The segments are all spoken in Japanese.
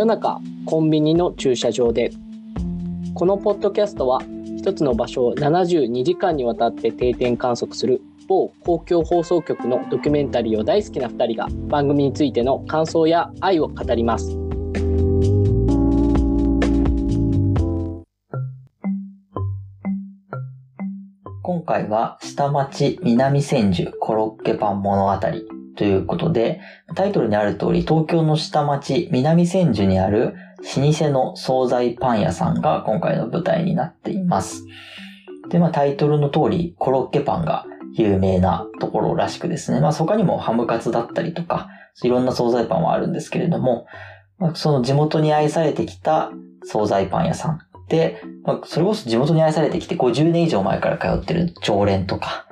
夜中コンビニの駐車場でこのポッドキャストは一つの場所を72時間にわたって定点観測する某公共放送局のドキュメンタリーを大好きな2人が番組についての感想や愛を語ります。今回は下町南千住コロッケパン物語ということで、タイトルにある通り東京の下町南千住にある老舗の惣菜パン屋さんが今回の舞台になっています。で、まあタイトルの通りコロッケパンが有名なところらしくですね。まあ他にもハムカツだったりとか、いろんな惣菜パンはあるんですけれども、まあ、その地元に愛されてきた惣菜パン屋さんで、まあ、それこそ地元に愛されてきて50年以上前から通ってる常連とか、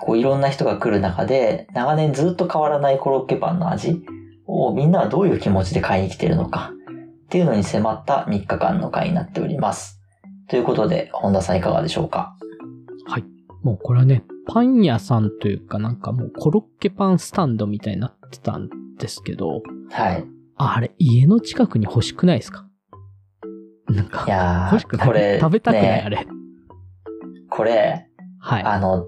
こういろんな人が来る中で、長年ずっと変わらないコロッケパンの味をみんなはどういう気持ちで買いに来てるのかっていうのに迫った3日間の回になっております。ということで、本田さんいかがでしょうか？はい。もうこれはね、パン屋さんというかなんかもうコロッケパンスタンドみたいになってたんですけど、はい。ああれ、家の近くに欲しくないですか？なんいか、やー、欲しくない？これ、食べたくない、ねあれ。これ、はい。あの、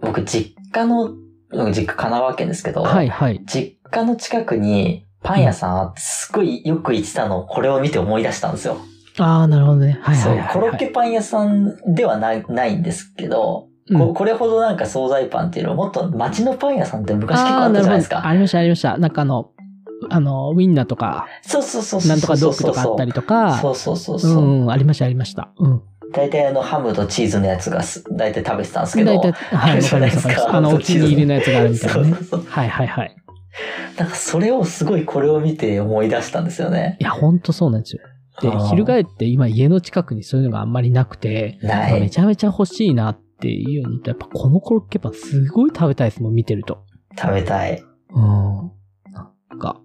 僕実家の、僕実家神奈川県ですけど、はいはい。実家の近くにパン屋さんあって、すごいよく行ってたのをこれを見て思い出したんですよ。ああ、なるほどね。はいそうはいはい、はい。コロッケパン屋さんではないないんですけど、うんここれほどなんか惣菜パンっていうのはもっと街のパン屋さんって昔結構あったじゃないですか。ありました、ありました。なんかあの、あの、ウィンナーとか、そうそうそうそう。なんとかドッグとかあったりとか、そうそうそううそう。ん、ありました、ありました。うん。大体あのハムとチーズのやつがす大体食べてたんですけど。大体、はい、わかります。あの、お気に入りのやつがあるみたいなね。そうそうそうはいはいはい。なんかそれをすごいこれを見て思い出したんですよね。いや、ほんとそうなんですよ。で翻って今家の近くにそういうのがあんまりなくて。めちゃめちゃ欲しいなっていうのと、やっぱこのコロッケパンすごい食べたいですもん、見てると。食べたい。うん。なんか、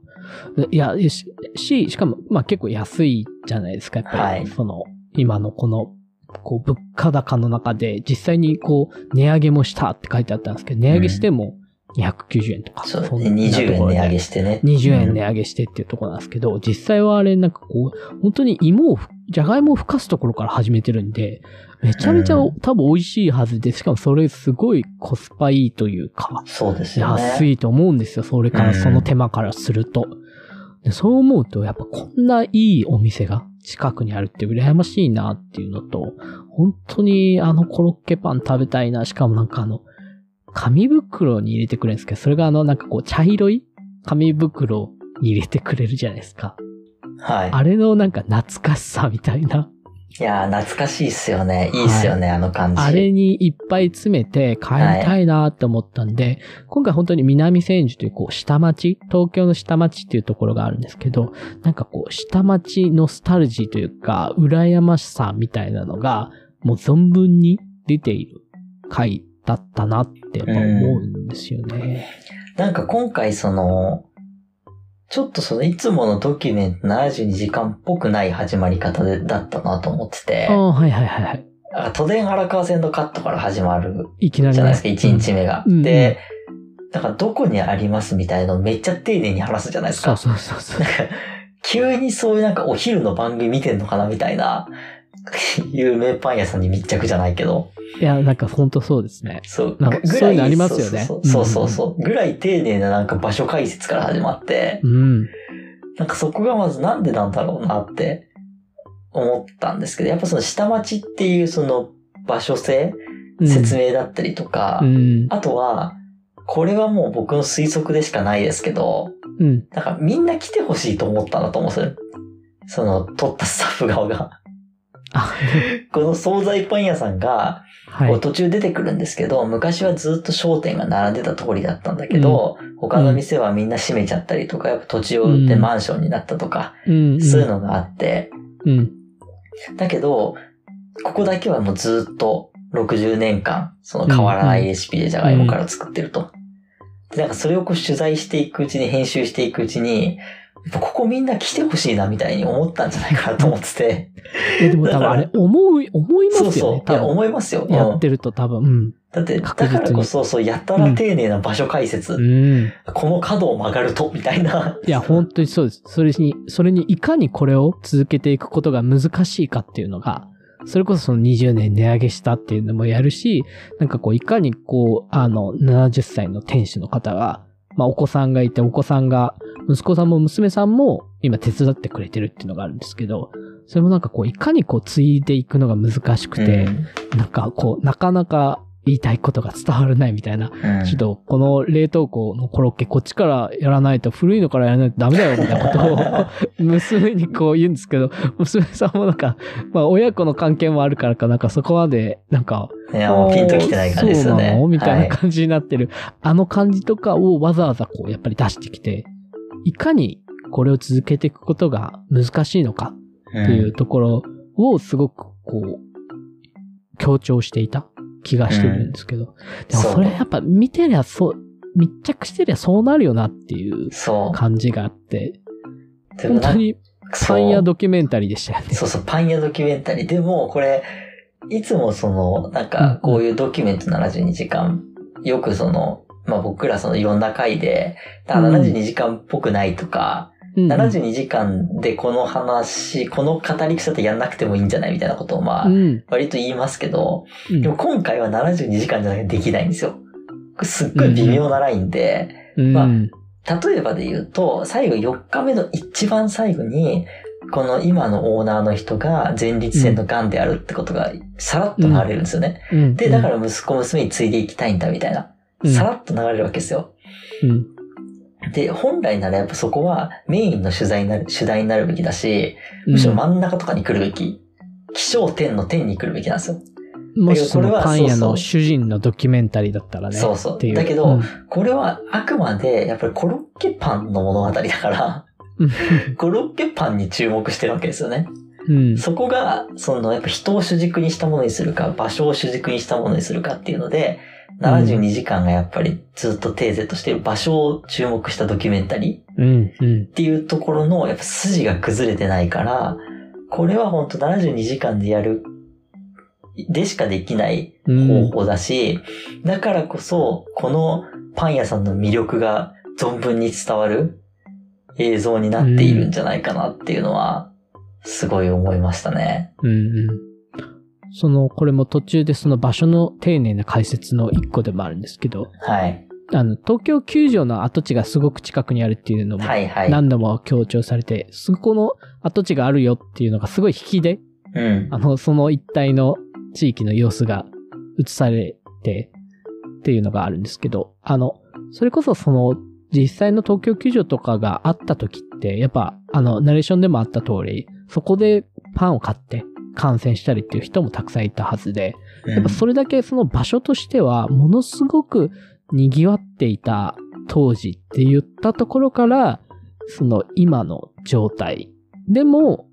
でいや、し、ししかも、まあ結構安いじゃないですか、やっぱり。はいその、今のこの、こう、物価高の中で、実際にこう、値上げもしたって書いてあったんですけど、値上げしても290円とか。そう、そんな20円ところで値上げしてね。20円ね。値上げしてっていうところなんですけど、実際はあれなんかこう、本当に芋をふ、じゃがいもをふかすところから始めてるんで、めちゃめちゃうん多分美味しいはずで、しかもそれすごいコスパいいというか、そうですよね。安いと思うんですよ。それから、その手間からすると。でそう思うと、やっぱこんないいお店が近くにあるって羨ましいなっていうのと、本当にあのコロッケパン食べたいな。しかもなんかあの、紙袋に入れてくれるんですけど、それがあのなんかこう茶色い紙袋に入れてくれるじゃないですか。はい。あれのなんか懐かしさみたいな。いやー、懐かしいっすよね。いいっすよね、あの感じ。あれにいっぱい詰めて帰りたいなって思ったんで、今回本当に南千住というこう下町、東京の下町っていうところがあるんですけど、なんかこう下町ノスタルジーというか、羨ましさみたいなのが、もう存分に出ている回だったなってやっぱ思うんですよね。なんか今回その、ちょっとそのいつものドキュメント72時間っぽくない始まり方でだったなと思っててあ、あ、はいはいはいはい。あ都電荒川線のカットから始まるいきなり、ね。じゃないですか、1日目が。うんで、だからどこにありますみたいなのをめっちゃ丁寧に話すじゃないですか。そうそうそうそう。急にそういうなんかお昼の番組見てんのかなみたいな、有名パン屋さんに密着じゃないけど、いや、なんか本当そうですね。そう、なんかぐそういうのありますよねそうそうそうそう、ぐらい丁寧ななんか場所解説から始まって、うん。なんかそこがまずなんでなんだろうなって思ったんですけど、やっぱその下町っていうその場所性、うん説明だったりとか、うん。あとは、これはもう僕の推測でしかないですけど、うん。なんかみんな来てほしいと思ったんだと思うんですよ。その、撮ったスタッフ側が。あ、この惣菜パン屋さんが、途中出てくるんですけど、昔はずっと商店が並んでた通りだったんだけど、他の店はみんな閉めちゃったりとか、やっぱ土地を売ってうん。マンションになったとか、うん。そういうのがあって、うん。だけど、ここだけはもうずっと60年間、その変わらないレシピでじゃがいもから作ってると。で、なんかそれをこう取材していくうちに、編集していくうちに、ぱここみんな来てほしいなみたいに思ったんじゃないかなと思ってて。えでも多分あれ、思う、思いますよね。そうそう。思いますよ。うんやってると多分、うん。だって、だからこそ、そう、やたら丁寧な場所解説。うん。この角を曲がると、みたいな。いや、本当にそうです。それに、それにいかにこれを続けていくことが難しいかっていうのが、それこそその20年値上げしたっていうのもやるし、なんかこう、いかにこう、あの、70歳の店主の方が、まあお子さんがいて、お子さんが、息子さんも娘さんも今手伝ってくれてるっていうのがあるんですけど、それもなんかこう、いかにこう、継いでいくのが難しくて、うん。なんかこう、なかなか言いたいことが伝わらないみたいなうん。ちょっと、この冷凍庫のコロッケ、こっちからやらないと、古いのからやらないとダメだよ、みたいなことを、娘にこう言うんですけど、娘さんもなんか、まあ、親子の関係もあるからかなんかそこまで、なんか、いや、もうピンときてない感じですよね。そうなのみたいはな感じになってる、あの感じとかをわざわざこう、やっぱり出してきて、いかにこれを続けていくことが難しいのかい。っていうところをすごくこう、強調していた気がしてるんですけど。でもそれやっぱ見てりゃそう、密着してりゃそうなるよなっていうそ感じがあって、本当にパン屋ドキュメンタリーでしたよね。そうそう、パン屋ドキュメンタリー。でも、これ、いつもその、なんか、こういうドキュメント72時間、よくその、まあ僕らそのいろんな回で、あうん。72時間っぽくないとか、うんうん。72時間でこの話、この語り草ってやんなくてもいいんじゃないみたいなことをまあ、うん。割と言いますけど、うん。でも今回は72時間じゃなきゃできないんですよ。すっごい微妙なラインで、うん。まあ例えばで言うと、最後4日目の一番最後に、この今のオーナーの人が前立腺の癌であるってことがさらっと流れるんですよね。うん。で、だから息子娘に継いでいきたいんだみたいな。うんさらっと流れるわけですよ。うんで、本来ならやっぱそこはメインの取材になる、主題になるべきだし、むしろ真ん中とかに来るべき。気象点の点に来るべきなんですよ。もしそのこれはパン屋の主人のドキュメンタリーだったらね。そうそうっていうだけどうんこれはあくまでやっぱりコロッケパンの物語だから、コロッケパンに注目してるわけですよね。うん。そこが、そのやっぱ人を主軸にしたものにするか、場所を主軸にしたものにするかっていうので、72時間がやっぱりずっとテーゼとしている場所を注目したドキュメンタリー。っていうところのやっぱ筋が崩れてないから、これは本当72時間でやる、でしかできないうん方法だし、だからこそ、このパン屋さんの魅力が存分に伝わる映像になっているんじゃないかなっていうのは、すごい思いましたね。うんうん。その、これも途中でその場所の丁寧な解説の一個でもあるんですけど、はい。あの、東京球場の跡地がすごく近くにあるっていうのもはいはい。何度も強調されて、そこの跡地があるよっていうのがすごい引きで、うん。あの、その一帯の地域の様子が映されてっていうのがあるんですけど、あの、それこそその実際の東京球場とかがあった時って、やっぱあの、ナレーションでもあった通り、そこでパンを買って観戦したりっていう人もたくさんいたはずで、やっぱそれだけその場所としてはものすごく賑わっていた当時って言ったところから、その今の状態でも、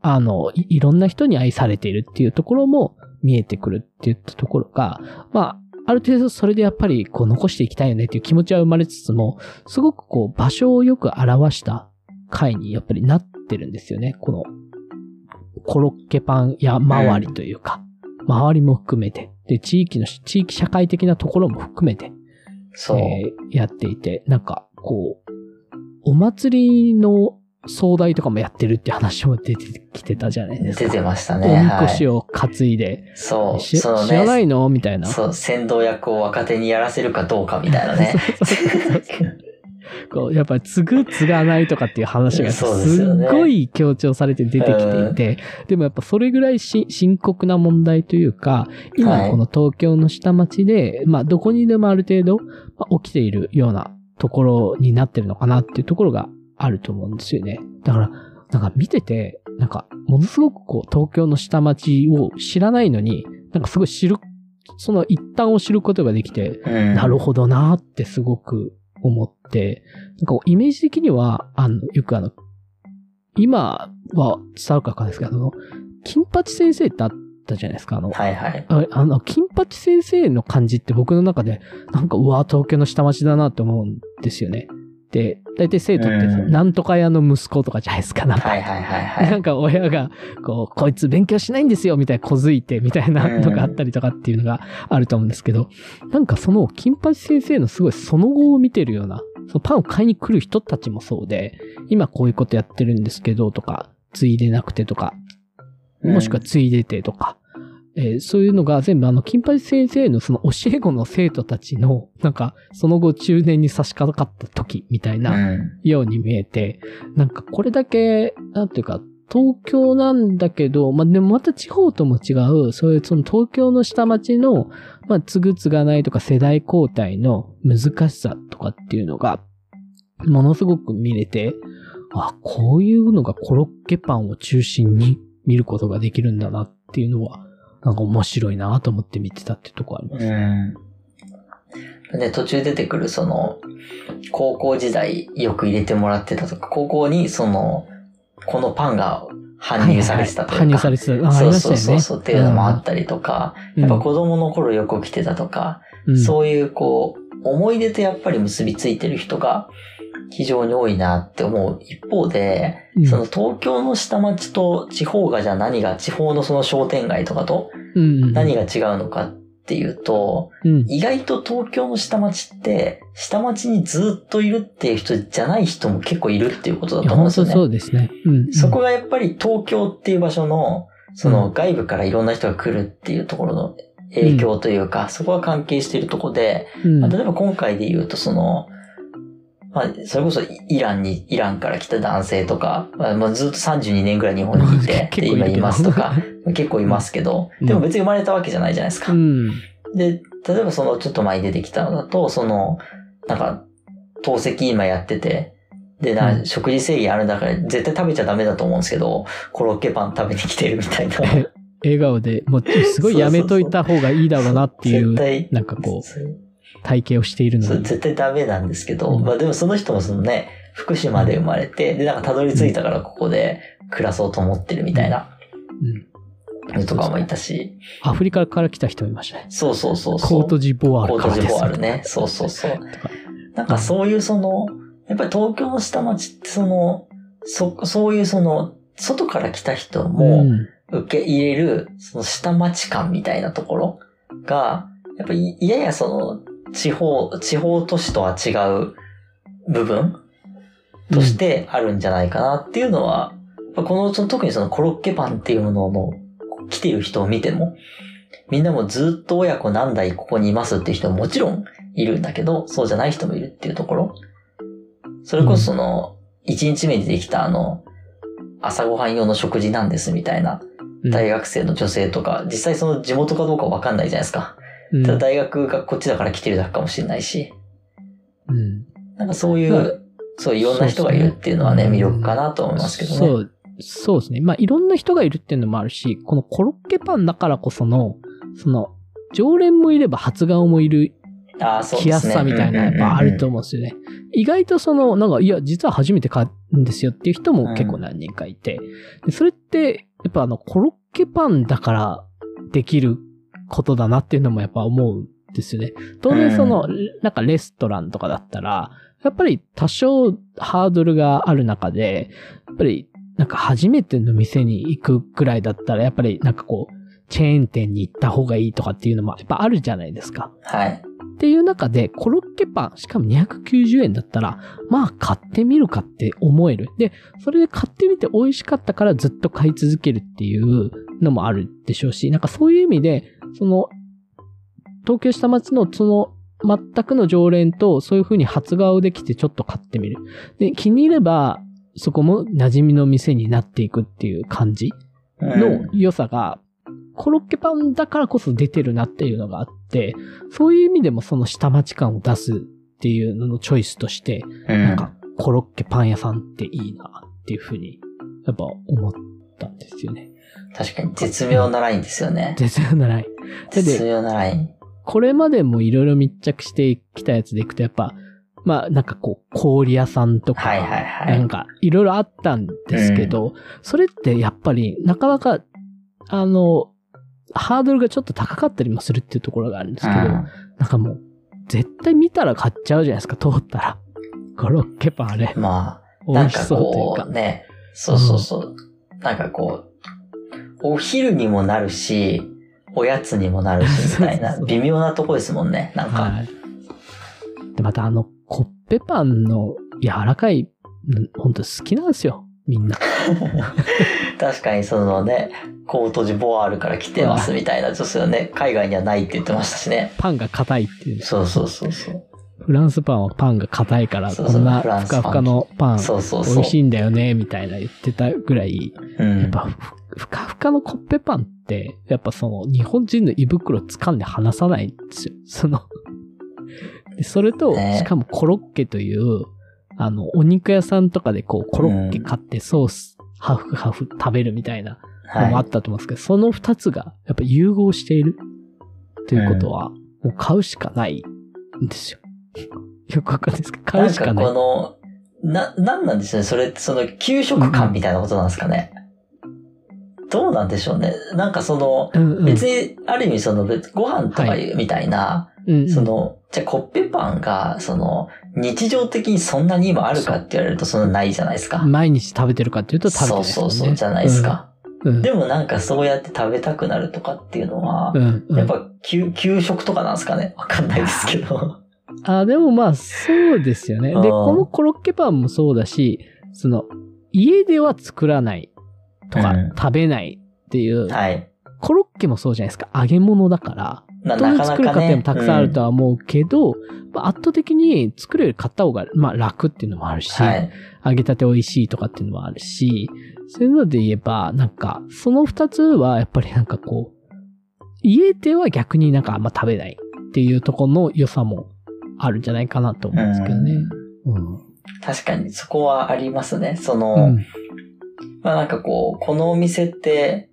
あの、いいろんな人に愛されているっていうところも見えてくるって言ったところが、まあ、ある程度それでやっぱりこう残していきたいよねっていう気持ちは生まれつつも、すごくこう場所をよく表した回にやっぱりなってるんですよね。このコロッケパンや周りというか、周りも含めて、で、地域の、地域社会的なところも含めて、そう。えーやっていて、なんか、こう、お祭りの壮大とかもやってるって話も出てきてたじゃないですか。出てましたね。おみこはい。しを担いで、そう。しその知らなね、いの？みたいな。そう、先導役を若手にやらせるかどうかみたいなね。そうそうそうそうこうやっぱり継ぐ継がないとかっていう話がすっごい強調されて出てきていて、でもやっぱそれぐらいし深刻な問題というか、はい今この東京の下町で、まあどこにでもある程度、まあ起きているようなところになってるのかなっていうところがあると思うんですよね。だから、なんか見てて、なんかものすごくこう東京の下町を知らないのに、なんかすごい知る、その一端を知ることができて、うん。なるほどなーってすごく思って、なんかイメージ的には、あの、よくあの、今は伝わるかわかんないですけど、あの、金八先生ってあったじゃないですか、あの、はいはい。ああの、金八先生の感じって僕の中で、なんか、うわ、東京の下町だなって思うんですよね。っで、大体生徒ってうんなんとか屋の息子とかじゃないですか。なんかはいはいはいはい。なんか親が、こう、こいつ勉強しないんですよみたいな小づいてみたいなのがあったりとかっていうのがあると思うんですけど、なんかその金八先生のすごいその後を見てるような、そのパンを買いに来る人たちもそうで、今こういうことやってるんですけどとか、ついでなくてとか、もしくはついでてとか、えーそういうのが全部あの、金八先生のその教え子の生徒たちの、なんか、その後中年に差し掛かった時みたいな、うん。ように見えて、なんかこれだけ、なんていうか、東京なんだけど、まあ、でもまた地方とも違う、そういうその東京の下町の、まあ、つぐつがないとか世代交代の難しさとかっていうのが、ものすごく見れて、あ、こういうのがコロッケパンを中心に見ることができるんだなっていうのは、なんか面白いなと思って見てたってところあります。うん。で、途中出てくるその、高校時代よく入れてもらってたとか、高校にその、このパンが搬入されてたとか。はいはいはい搬入されてた。そう。そうそうそうっていうのもあったりとか、うんやっぱ子供の頃よく来てたとか、うんそういうこう、思い出とやっぱり結びついてる人が非常に多いなって思う一方で、うんその東京の下町と地方がじゃあ何が、地方のその商店街とかとうんうん何が違うのかっていうと、うん意外と東京の下町って、下町にずっといるっていう人じゃない人も結構いるっていうことだと思うんですよね。そうですね。うん。そこがやっぱり東京っていう場所の、その外部からいろんな人が来るっていうところの影響というか、そこが関係しているところで、うん、まあ例えば今回で言うとその、まあ、それこそイランに、イランから来た男性とか、まあ、まあずっと32年ぐらい日本にいて、今いますとか、結構いますけど、うんでも別に生まれたわけじゃないじゃないですか。うん。で、例えばそのちょっと前に出てきたのだと、その、なんか、透析今やってて、でな、うん食事制限あるんだから絶対食べちゃダメだと思うんですけど、コロッケパン食べに来てるみたいな。笑顔で、もうすごいやめといた方がいいだろうなっていう 絶対、なんかこうそう体型をしているのそうに。絶対ダメなんですけど、うんまあでもその人もそのね、福島で生まれて、で、なんかたどり着いたからここで暮らそうと思ってるみたいなうん。のとかもいたし、アフリカから来た人もいましたね。そうそうそうそう。コートジボワーコートジルからです。ボワールね。そうそうそう。なんかそういうその、やっぱり東京の下町ってその、そ、そういうその、外から来た人もん。受け入れる、その下町感みたいなところが、やっぱりややその、地方、地方都市とは違う部分としてあるんじゃないかなっていうのは、やっぱこの、その特にそのコロッケパンっていうものの来てる人を見ても、みんなもずっと親子何代ここにいますっていう人ももちろんいるんだけど、そうじゃない人もいるっていうところ。それこそその、1日目にできたあの、朝ごはん用の食事なんですみたいなうん大学生の女性とか、実際その地元かどうかわかんないじゃないですか。うんただ大学がこっちだから来てるだけかもしれないし、うん。なんかそういう、はいそういろんな人がいるっていうのはね、ね魅力かなと思いますけどね。そう、そうですね。まあ、いろんな人がいるっていうのもあるし、このコロッケパンだからこその、その、常連もいれば初顔もいるああ、そう来やす。さみたいなやっぱあると思うんですよね。意外とその、なんか、いや、実は初めて買うんですよっていう人も結構何人かいて、でそれって、やっぱあの、コロッケパンだからできることだなっていうのもやっぱ思うんですよね。当然その、なんかレストランとかだったら、やっぱり多少ハードルがある中で、やっぱりなんか初めての店に行くぐらいだったら、やっぱりなんかこう、チェーン店に行った方がいいとかっていうのもやっぱあるじゃないですか。はい。っていう中で、コロッケパン、しかも290円だったら、まあ買ってみるかって思える。で、それで買ってみて美味しかったからずっと買い続けるっていうのもあるでしょうし、なんかそういう意味で、その、東京下町のその、全くの常連とそういう風に初顔できてちょっと買ってみる。で、気に入れば、そこも馴染みの店になっていくっていう感じうんの良さが、コロッケパンだからこそ出てるなっていうのがあって、そういう意味でもその下町感を出すっていうののチョイスとして、うんなんかコロッケパン屋さんっていいなっていうふうに、やっぱ思ったんですよね。確かに絶妙なラインですよね。絶妙なライン。で絶妙なライン。これまでもいろいろ密着してきたやつでいくと、やっぱ、まあなんかこう、氷屋さんとか、はいはいはないん。かいろいろあったんですけど、それってやっぱりなかなか、あの、ハードルがちょっと高かったりもするっていうところがあるんですけど、うんなんかもう、絶対見たら買っちゃうじゃないですか、通ったら。コロッケパンあれ、まあ、美味しそうというこかう。ね、そうそうそう。なんかこう、お昼にもなるし、おやつにもなるし、みたいな 微妙なとこですもんね。なんか、はい。で、またあの、コッペパンの柔らかい、うんほんと好きなんですよ。みんな。確かにそのね、コートジボワールから来てますみたいな女性はね、海外にはないって言ってましたしね。パンが硬いっていう。そうそうそうそう。フランスパンはパンが硬いから、こんなふかふかのパン。美味しいんだよね、みたいな言ってたぐらい、うん。やっぱふ、ふかふかのコッペパンって、やっぱその、日本人の胃袋掴んで離さないんですよ。その、でそれと、ねしかもコロッケという、あの、お肉屋さんとかでこう、コロッケ買ってソース、ハーフハーフ食べるみたいなのもあはったと思うんですけど、その二つが、やっぱ融合しているということは、もう買うしかないんですよ。よくわかんないですけど、い。買なかうんしかない。この、な、なんなんでしょうね。それってその、給食感みたいなことなんですかね。どうなんでしょうね。なんかその、うんうん別に、ある意味その、別ご飯とかいうみたいな、うんうんその、じゃあコッペパンが、その、日常的にそんなに今あるかって言われるとそんなないじゃないですか。毎日食べてるかっていうと食べてないですもね。そうんそうそうじゃないですか。うん。でもなんかそうやって食べたくなるとかっていうのは、うんうんやっぱ給給食とかなんですかねわかんないですけど。あ、でもまあ、そうですよね。で、うんこのコロッケパンもそうだし、その、家では作らないとか、うん食べないっていう、はい。コロッケもそうじゃないですか。揚げ物だから。などう作るかってもたくさんあるとは。は思うけど、まあ圧倒的に作るより買った方が、まあ楽っていうのもあるし、はい。揚げたて美味しいとかっていうのもあるし、そういうので言えば、なんか、その二つはやっぱりなんかこう、家では逆になんかあんま食べないっていうところの良さもあるんじゃないかなと思うんですけどね。うん。確かにそこはありますね。その、うん。まあなんかこう、このお店って、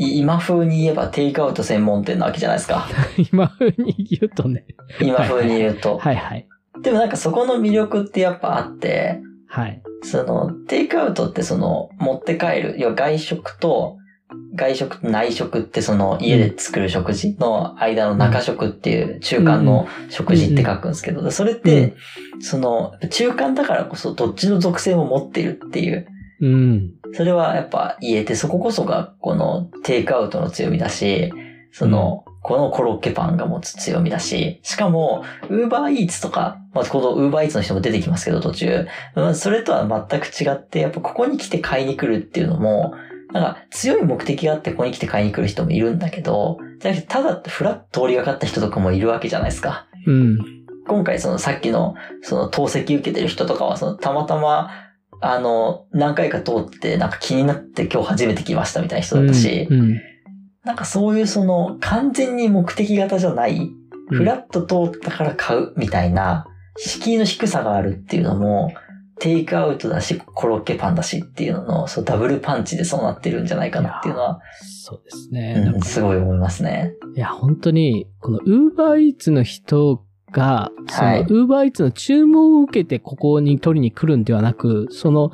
い今風に言えばテイクアウト専門店なわけじゃないですか。今風に言うとね。今風に言うと。はいはい。でもなんかそこの魅力ってやっぱあって、はい。その、テイクアウトってその、持って帰る、要は外食と、外食と内食ってその家で作る食事の間の中食っていう中間の食事って書くんですけど、それって、その中間だからこそどっちの属性も持っているっていう、うん。それはやっぱ言えて、そここそがこのテイクアウトの強みだし、その、このコロッケパンが持つ強みだし、しかも、ウーバーイーツとか、まあ、このウーバーイーツの人も出てきますけど、途中。まあそれとは全く違って、やっぱここに来て買いに来るっていうのも、なんか強い目的があってここに来て買いに来る人もいるんだけど、じゃなくてただフラッと通りがかった人とかもいるわけじゃないですか。うん。今回そのさっきのその透析受けてる人とかはそのたまたまあの何回か通ってなんか気になって今日初めて来ましたみたいな人だったし、うん。うんなんかそういうその完全に目的型じゃない、フラッと通ったから買うみたいな敷居の低さがあるっていうのもテイクアウトだしコロッケパンだしっていうののそうダブルパンチでそうなってるんじゃないかなっていうのは、そうですね。うなんすごい思いますね。いや、本当に、この Uber Eats の人が、そのはい Uber Eats の注文を受けてここに取りに来るんではなく、その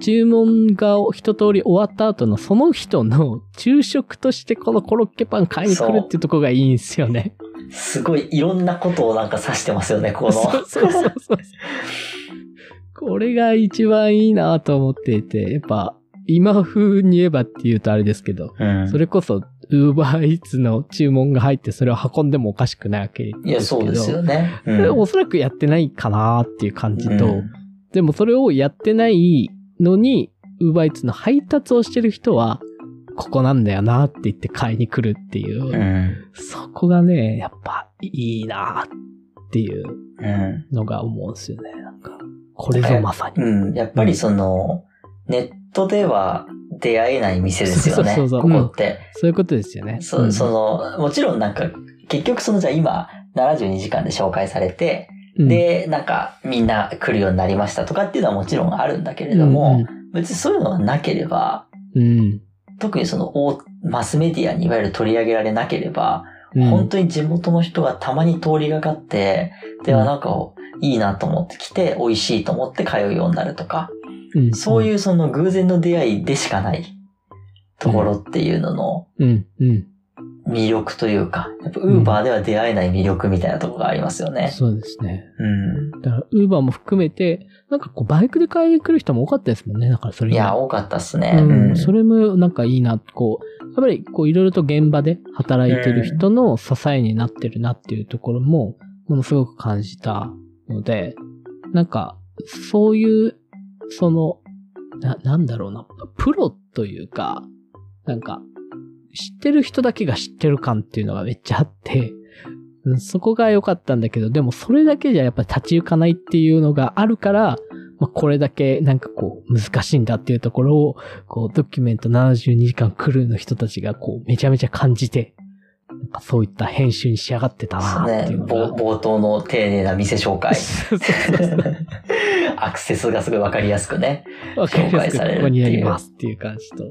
注文が一通り終わった後のその人の昼食としてこのコロッケパン買いに来るっていうところがいいんですよね。すごいいろんなことをなんか指してますよね、この。そうそうそうそう。これが一番いいなと思っていて、やっぱ今風に言えばって言うとあれですけど、うんそれこそ Uber Eats の注文が入ってそれを運んでもおかしくないわけですけど。いや、そうですよね。うんおそらくやってないかなっていう感じと、うんでもそれをやってないのに、ウーバーイーツの配達をしてる人は、ここなんだよなって言って買いに来るっていう、うん。そこがね、やっぱいいなっていううん。のが思うんですよね。なんか、これぞまさに。うん。やっぱりその、ネットでは出会えない店ですよね。そうそうそう。ここって。そういうことですよね。そん。その、もちろんなんか、結局そのじゃあ今、72時間で紹介されて、うん、で、なんかみんな来るようになりましたとかっていうのはもちろんあるんだけれども、別にそういうのがなければ、うん、うん特にその大マスメディアにいわゆる取り上げられなければ、うん。本当に地元の人がたまに通りがかって、ではなんかいいなと思って来て、美味しいと思って通うようになるとか、うんそういうその偶然の出会いでしかないところっていうのの、うん、うん。魅力というか、やっぱウーバーでは出会えない魅力みたいなところがありますよね。そうですね。うん。だから、ウーバーも含めて、なんかこう、バイクで買いに来る人も多かったですもんね。だからそれがいや、多かったっすね。うん、それもなんかいいな、こう、やっぱりこういろいろと現場で働いてる人の支えになってるなっていうところも、ものすごく感じたので、なんか、そういう、その、な、なんだろうな、プロというか、なんか、知ってる人だけが知ってる感っていうのがめっちゃあって、そこが良かったんだけど、でもそれだけじゃやっぱり立ち行かないっていうのがあるから、まあ、これだけなんかこう難しいんだっていうところを、こうドキュメント72時間クルーの人たちがこうめちゃめちゃ感じて、そういった編集に仕上がってたなっていうのが。冒冒頭の丁寧な店紹介。アクセスがすごいわかりやすくね。わかりやすく紹介されるここにありますっていう感じと。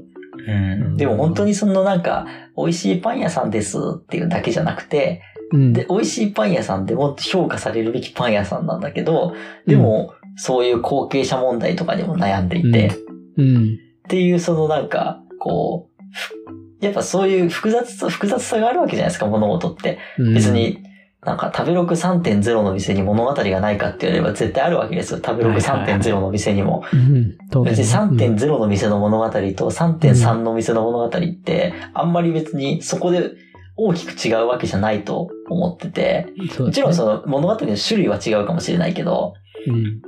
うん。でも本当にそのなんか、美味しいパン屋さんですっていうだけじゃなくて、うん。で、美味しいパン屋さんでもっと評価されるべきパン屋さんなんだけど、でも、そういう後継者問題とかにも悩んでいて、うん。っていうそのなんか、こう、ふやっぱそういう複雑さ、複雑さがあるわけじゃないですか、物事って。うん。別に、なんか食べログ3.0の店に物語がないかって言われれば絶対あるわけですよ。食べログ3.0の店にも。別に3.0の店の物語と3.3の店の物語って、あんまり別にそこで大きく違うわけじゃないと思ってて、もちろんその物語の種類は違うかもしれないけど、うん。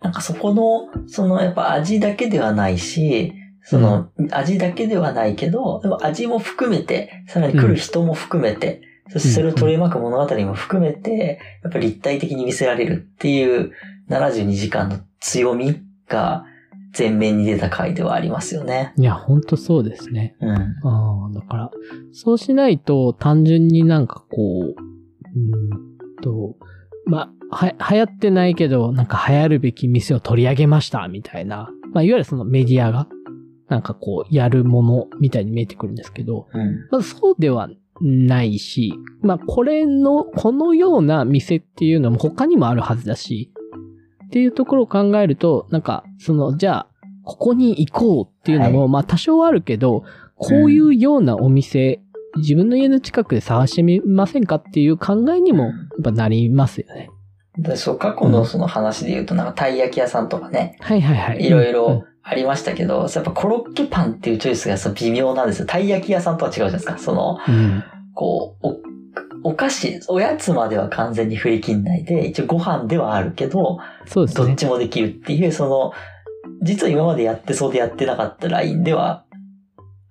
なんかそこの、そのやっぱ味だけではないし、その味だけではないけど、でも味も含めて、さらに来る人も含めて、そしてそれを取り巻く物語も含めて、やっぱり立体的に見せられるっていう72時間の強みが前面に出た回ではありますよね。いや、ほんとそうですね。うん。ああ、だから、そうしないと単純になんかこう、うーんと、まあ、は、流行ってないけど、なんか流行るべき店を取り上げました、みたいな。まあ、いわゆるそのメディアが、なんかこう、やるものみたいに見えてくるんですけど、うん。まあ、そうではないし、まあ、これの、このような店っていうのも他にもあるはずだし、っていうところを考えると、なんか、その、じゃあ、ここに行こうっていうのも、まあ、多少あるけど、こういうようなお店、自分の家の近くで探してみませんかっていう考えにも、やっぱなりますよね。でそう、過去のその話で言うと、なんか、たい焼き屋さんとかね、はいはいはい。いろいうんろありましたけど、やっぱコロッケパンっていうチョイスがそう微妙なんですよ。たい焼き屋さんとは違うじゃないですか。その、うん。こう、お、お菓子、おやつまでは完全に振り切んないで、一応ご飯ではあるけど、そうですね。どっちもできるっていう、その、実は今までやってそうでやってなかったラインでは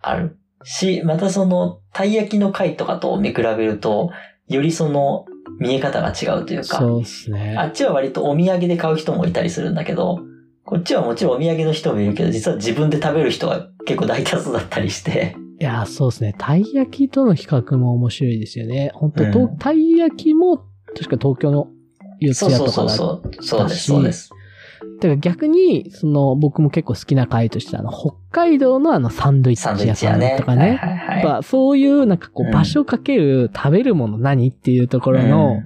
あるし、またその、たい焼きの回とかと見比べると、よりその、見え方が違うというか、そうですね。あっちは割とお土産で買う人もいたりするんだけど、こっちはもちろんお土産の人もいるけど、実は自分で食べる人が結構大多数だったりして、いや、そうですね。たい焼きとの比較も面白いですよね。本当、うんとたい焼きも、確か東京の四そうそう谷とかだそうそう、そうです、そうです。だから逆に、その、僕も結構好きな回として、あの、北海道のあの、サンドイッチ屋さん。とかね。はいはいはい。やっぱそういう、なんかこう、うん場所かける食べるもの何っていうところの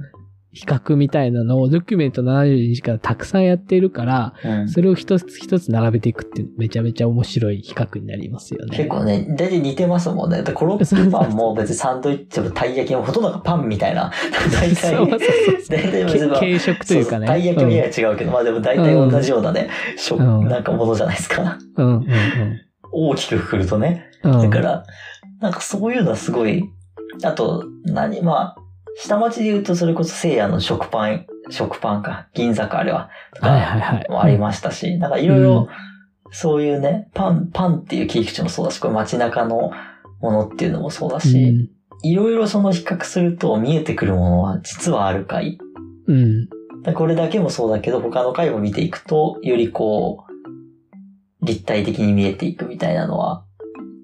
比較みたいなのを、ドキュメント72時間たくさんやっているから、うん、うんそれを一つ一つ並べていくってめちゃめちゃ面白い比較になりますよね。結構ね、大体似てますもんね。コロッケパンも別にサンドイッチもたい焼きもほとんどがパンみたいな。大体、そうそうそう軽食というかね。たい焼きはやや違うけど、まあでも大体同じようなね、食、うんなんかものじゃないですか。うん、うん、うん大きくくくるとね。うん。うんだから、なんかそういうのはすごい、あと、何、まあ、下町で言うとそれこそ聖夜の食パン、食パンか、銀座かあれは、とはいはいはいかもありましたし、なんかいろいろ、そういうね、パン、パンっていう切り口もそうだし、これ街中のものっていうのもそうだうし、ん。いろいろその比較すると見えてくるものは実はある回。うん。だこれだけもそうだけど、他の回を見ていくと、よりこう、立体的に見えていくみたいなのは、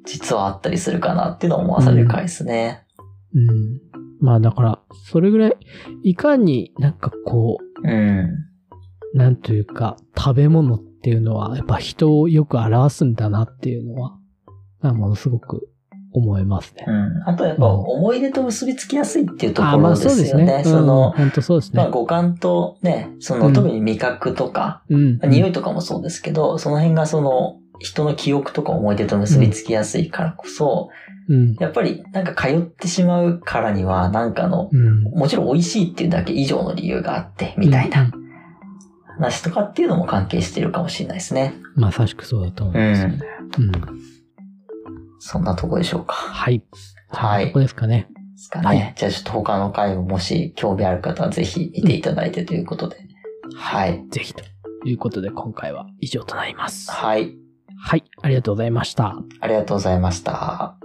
実はあったりするかなっていうのを思わされる回ですね。うん。まあだから、それぐらい、いかになんかこうん。う、なんというか、食べ物っていうのは、やっぱ人をよく表すんだなっていうのは、まあものすごく思いますね。うん。あとやっぱ思い出と結びつきやすいっていうところであまあそうすよね。その、本当そうですね。まあ五感とね、そのうん特に味覚とか、うん。匂いとかもそうですけど、その辺がその人の記憶とか思い出と結びつきやすいからこそ、うん。やっぱりなんか通ってしまうからには、なんかの、うん。もちろん美味しいっていうだけ以上の理由があって、みたいなうん。話とかっていうのも関係してるかもしれないですね。まさしくそうだと思います。うん。うん。そんなとこでしょうか。はい。はいここですかね。ですかね。はいじゃあちょっと他の回ももし興味ある方はぜひ見ていただいてということで。はい。ぜひということで今回は以上となります。はい。はい。ありがとうございました。ありがとうございました。